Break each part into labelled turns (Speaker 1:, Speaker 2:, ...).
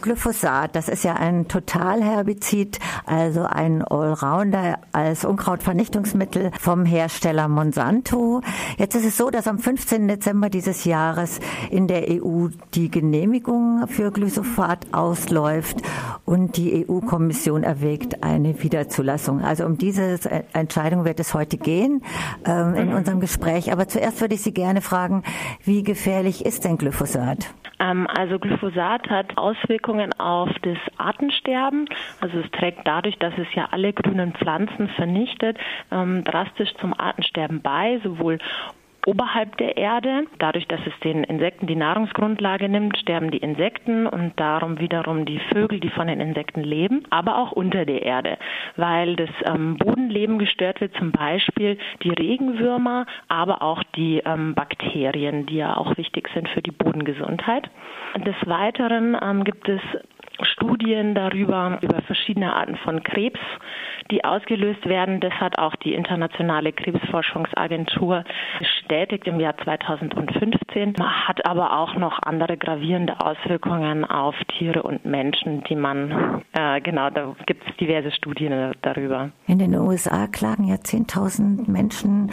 Speaker 1: Glyphosat, das ist ja ein Totalherbizid, also ein Allrounder als Unkrautvernichtungsmittel vom Hersteller Monsanto. Jetzt ist es so, dass am 15. Dezember dieses Jahres in der EU die Genehmigung für Glyphosat ausläuft und die EU-Kommission erwägt eine Wiederzulassung. Also um diese Entscheidung wird es heute gehen ähm, in unserem Gespräch. Aber zuerst würde ich Sie gerne fragen, wie gefährlich ist denn Glyphosat?
Speaker 2: Ähm, also Glyphosat hat Auswirkungen auf das Artensterben. Also es trägt dadurch, dass es ja alle grünen Pflanzen vernichtet, ähm, drastisch zum Artensterben bei, sowohl oberhalb der Erde. Dadurch, dass es den Insekten die Nahrungsgrundlage nimmt, sterben die Insekten und darum wiederum die Vögel, die von den Insekten leben, aber auch unter der Erde, weil das ähm, Bodenleben gestört wird, zum Beispiel die Regenwürmer, aber auch die ähm, Bakterien, die ja auch wichtig sind für die Bodengesundheit. Des Weiteren ähm, gibt es Studien darüber, über verschiedene Arten von Krebs, die ausgelöst werden. Das hat auch die Internationale Krebsforschungsagentur bestätigt im Jahr 2015, hat aber auch noch andere gravierende Auswirkungen auf Tiere und Menschen, die man, äh, genau, da gibt es diverse Studien darüber.
Speaker 1: In den USA klagen ja 10.000 Menschen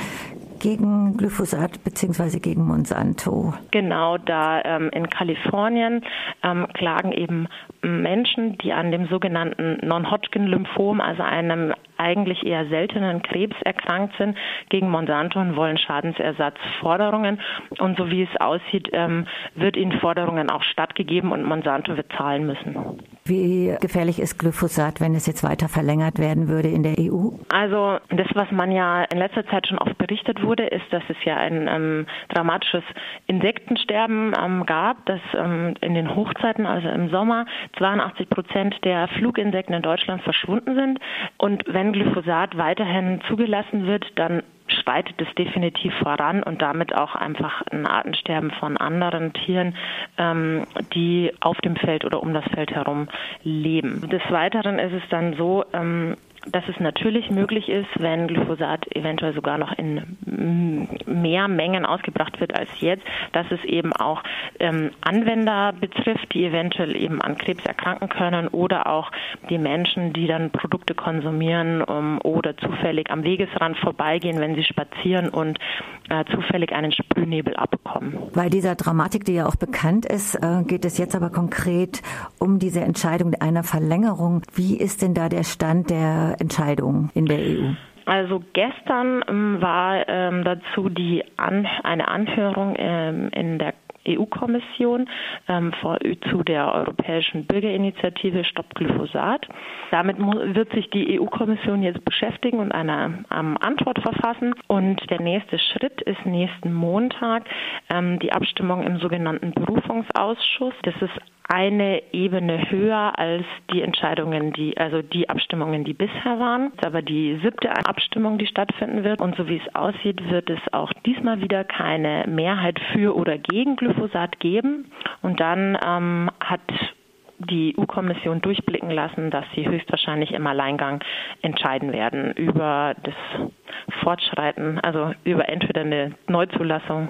Speaker 1: gegen Glyphosat bzw. gegen Monsanto.
Speaker 2: Genau, da ähm, in Kalifornien ähm, klagen eben Menschen, die an dem sogenannten Non-Hodgkin-Lymphom, also einem eigentlich eher seltenen Krebs erkrankt sind, gegen Monsanto und wollen Schadensersatzforderungen. Und so wie es aussieht, ähm, wird ihnen Forderungen auch stattgegeben und Monsanto wird zahlen müssen.
Speaker 1: Wie gefährlich ist Glyphosat, wenn es jetzt weiter verlängert werden würde in der EU?
Speaker 2: Also das, was man ja in letzter Zeit schon oft berichtet wurde, ist, dass es ja ein ähm, dramatisches Insektensterben ähm, gab, dass ähm, in den Hochzeiten, also im Sommer, 82 Prozent der Fluginsekten in Deutschland verschwunden sind. Und wenn Glyphosat weiterhin zugelassen wird, dann schreitet es definitiv voran und damit auch einfach ein Artensterben von anderen Tieren, ähm, die auf dem Feld oder um das Feld herum leben. Des Weiteren ist es dann so, ähm, dass es natürlich möglich ist, wenn Glyphosat eventuell sogar noch in mehr Mengen ausgebracht wird als jetzt, dass es eben auch ähm, Anwender betrifft, die eventuell eben an Krebs erkranken können oder auch die Menschen, die dann Produkte konsumieren um, oder zufällig am Wegesrand vorbeigehen, wenn sie spazieren und äh, zufällig einen Sprühnebel abbekommen.
Speaker 1: Bei dieser Dramatik, die ja auch bekannt ist, äh, geht es jetzt aber konkret um diese Entscheidung einer Verlängerung. Wie ist denn da der Stand der Entscheidung in der EU?
Speaker 2: Also gestern ähm, war ähm, dazu die An eine Anhörung ähm, in der EU-Kommission ähm, zu der Europäischen Bürgerinitiative Stopp Glyphosat. Damit wird sich die EU-Kommission jetzt beschäftigen und eine ähm, Antwort verfassen. Und der nächste Schritt ist nächsten Montag ähm, die Abstimmung im sogenannten Berufungsausschuss. Das ist eine Ebene höher als die Entscheidungen, die, also die Abstimmungen, die bisher waren. Das ist aber die siebte Abstimmung, die stattfinden wird. Und so wie es aussieht, wird es auch diesmal wieder keine Mehrheit für oder gegen Glyphosat geben. Und dann ähm, hat die EU-Kommission durchblicken lassen, dass sie höchstwahrscheinlich im Alleingang entscheiden werden über das Fortschreiten, also über entweder eine Neuzulassung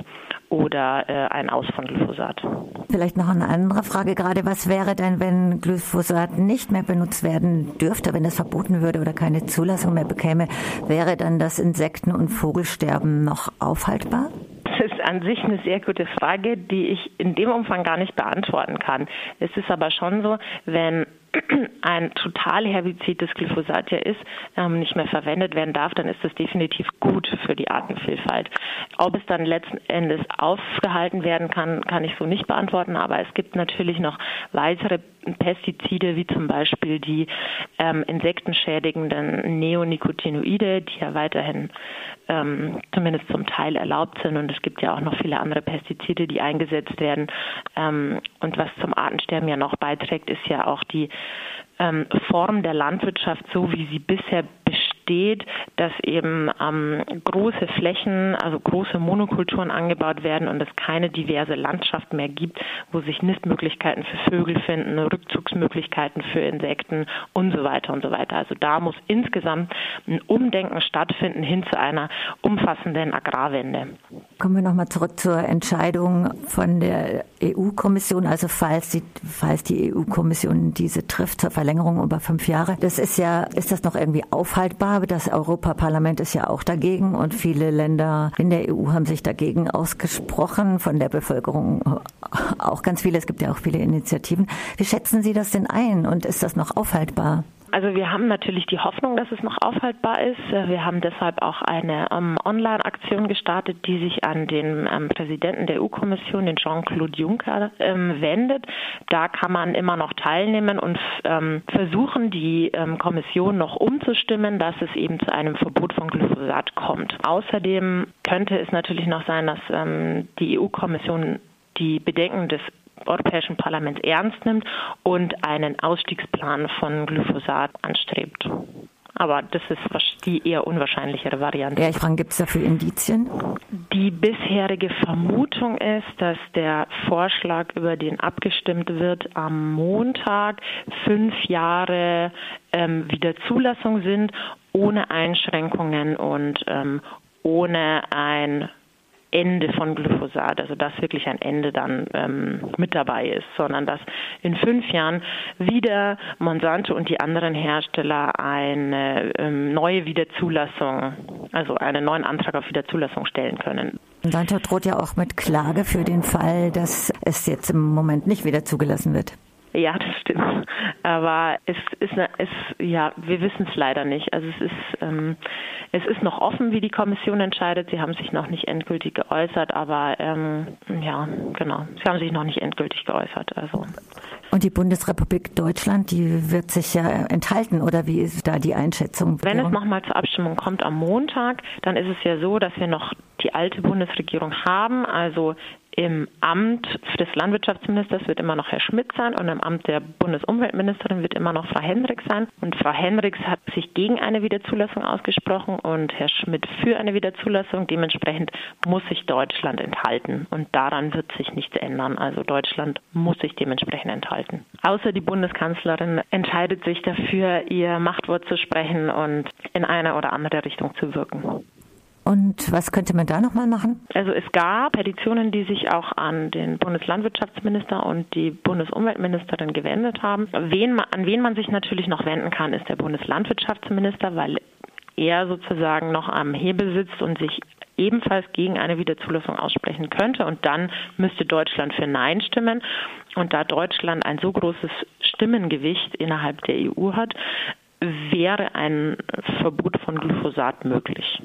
Speaker 2: oder äh, ein Aus von Glyphosat.
Speaker 1: Vielleicht noch eine andere Frage gerade. Was wäre denn, wenn Glyphosat nicht mehr benutzt werden dürfte, wenn es verboten würde oder keine Zulassung mehr bekäme? Wäre dann das Insekten- und Vogelsterben noch aufhaltbar?
Speaker 2: Das ist an sich eine sehr gute Frage, die ich in dem Umfang gar nicht beantworten kann. Es ist aber schon so, wenn ein Totalherbizid, das Glyphosat ja ist, ähm, nicht mehr verwendet werden darf, dann ist das definitiv gut für die Artenvielfalt. Ob es dann letzten Endes aufgehalten werden kann, kann ich so nicht beantworten, aber es gibt natürlich noch weitere Pestizide, wie zum Beispiel die ähm, insektenschädigenden Neonicotinoide, die ja weiterhin ähm, zumindest zum Teil erlaubt sind. Und es gibt ja auch noch viele andere Pestizide, die eingesetzt werden. Ähm, und was zum Artensterben ja noch beiträgt, ist ja auch die ähm, Form der Landwirtschaft, so wie sie bisher besteht dass eben ähm, große Flächen, also große Monokulturen angebaut werden und es keine diverse Landschaft mehr gibt, wo sich Nistmöglichkeiten für Vögel finden, Rückzugsmöglichkeiten für Insekten und so weiter und so weiter. Also da muss insgesamt ein Umdenken stattfinden hin zu einer umfassenden Agrarwende.
Speaker 1: Kommen wir nochmal zurück zur Entscheidung von der EU-Kommission, also falls die, falls die EU-Kommission diese trifft zur Verlängerung über fünf Jahre. Das ist ja, ist das noch irgendwie aufhaltbar? Das Europaparlament ist ja auch dagegen und viele Länder in der EU haben sich dagegen ausgesprochen, von der Bevölkerung auch ganz viele. Es gibt ja auch viele Initiativen. Wie schätzen Sie das denn ein und ist das noch aufhaltbar?
Speaker 2: Also wir haben natürlich die Hoffnung, dass es noch aufhaltbar ist. Wir haben deshalb auch eine ähm, Online-Aktion gestartet, die sich an den ähm, Präsidenten der EU-Kommission, den Jean-Claude Juncker, ähm, wendet. Da kann man immer noch teilnehmen und ähm, versuchen, die ähm, Kommission noch umzustimmen, dass es eben zu einem Verbot von Glyphosat kommt. Außerdem könnte es natürlich noch sein, dass ähm, die EU-Kommission die Bedenken des Europäischen Parlaments ernst nimmt und einen Ausstiegsplan von Glyphosat anstrebt. Aber das ist die eher unwahrscheinlichere Variante.
Speaker 1: Ja, ich frage, gibt es dafür Indizien?
Speaker 2: Die bisherige Vermutung ist, dass der Vorschlag, über den abgestimmt wird, am Montag fünf Jahre ähm, wieder Zulassung sind, ohne Einschränkungen und ähm, ohne ein Ende von Glyphosat, also dass wirklich ein Ende dann ähm, mit dabei ist, sondern dass in fünf Jahren wieder Monsanto und die anderen Hersteller eine ähm, neue Wiederzulassung, also einen neuen Antrag auf Wiederzulassung stellen können.
Speaker 1: Monsanto droht ja auch mit Klage für den Fall, dass es jetzt im Moment nicht wieder zugelassen wird.
Speaker 2: Ja, das stimmt. Aber es ist, eine, es, ja, wir wissen es leider nicht. Also es ist, ähm, es ist noch offen, wie die Kommission entscheidet. Sie haben sich noch nicht endgültig geäußert, aber ähm, ja, genau. Sie haben sich noch nicht endgültig geäußert. Also.
Speaker 1: Und die Bundesrepublik Deutschland, die wird sich ja enthalten, oder wie ist da die Einschätzung?
Speaker 2: Wenn es nochmal zur Abstimmung kommt am Montag, dann ist es ja so, dass wir noch die alte Bundesregierung haben. Also im Amt des Landwirtschaftsministers wird immer noch Herr Schmidt sein und im Amt der Bundesumweltministerin wird immer noch Frau Hendricks sein. Und Frau Hendricks hat sich gegen eine Wiederzulassung ausgesprochen und Herr Schmidt für eine Wiederzulassung. Dementsprechend muss sich Deutschland enthalten und daran wird sich nichts ändern. Also Deutschland muss sich dementsprechend enthalten. Außer die Bundeskanzlerin entscheidet sich dafür, ihr Machtwort zu sprechen und in eine oder andere Richtung zu wirken.
Speaker 1: Und was könnte man da nochmal machen?
Speaker 2: Also es gab Petitionen, die sich auch an den Bundeslandwirtschaftsminister und die Bundesumweltministerin gewendet haben. Wen, an wen man sich natürlich noch wenden kann, ist der Bundeslandwirtschaftsminister, weil er sozusagen noch am Hebel sitzt und sich ebenfalls gegen eine Wiederzulassung aussprechen könnte. Und dann müsste Deutschland für Nein stimmen. Und da Deutschland ein so großes Stimmengewicht innerhalb der EU hat, wäre ein Verbot von Glyphosat möglich.